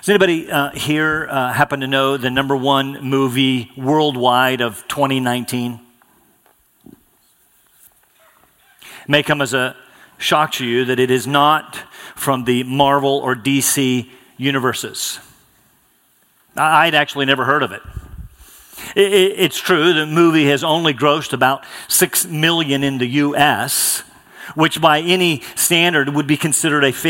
Does anybody uh, here uh, happen to know the number one movie worldwide of 2019? It may come as a shock to you that it is not from the Marvel or DC universes. I'd actually never heard of it. It's true the movie has only grossed about 6 million in the US, which by any standard would be considered a failure.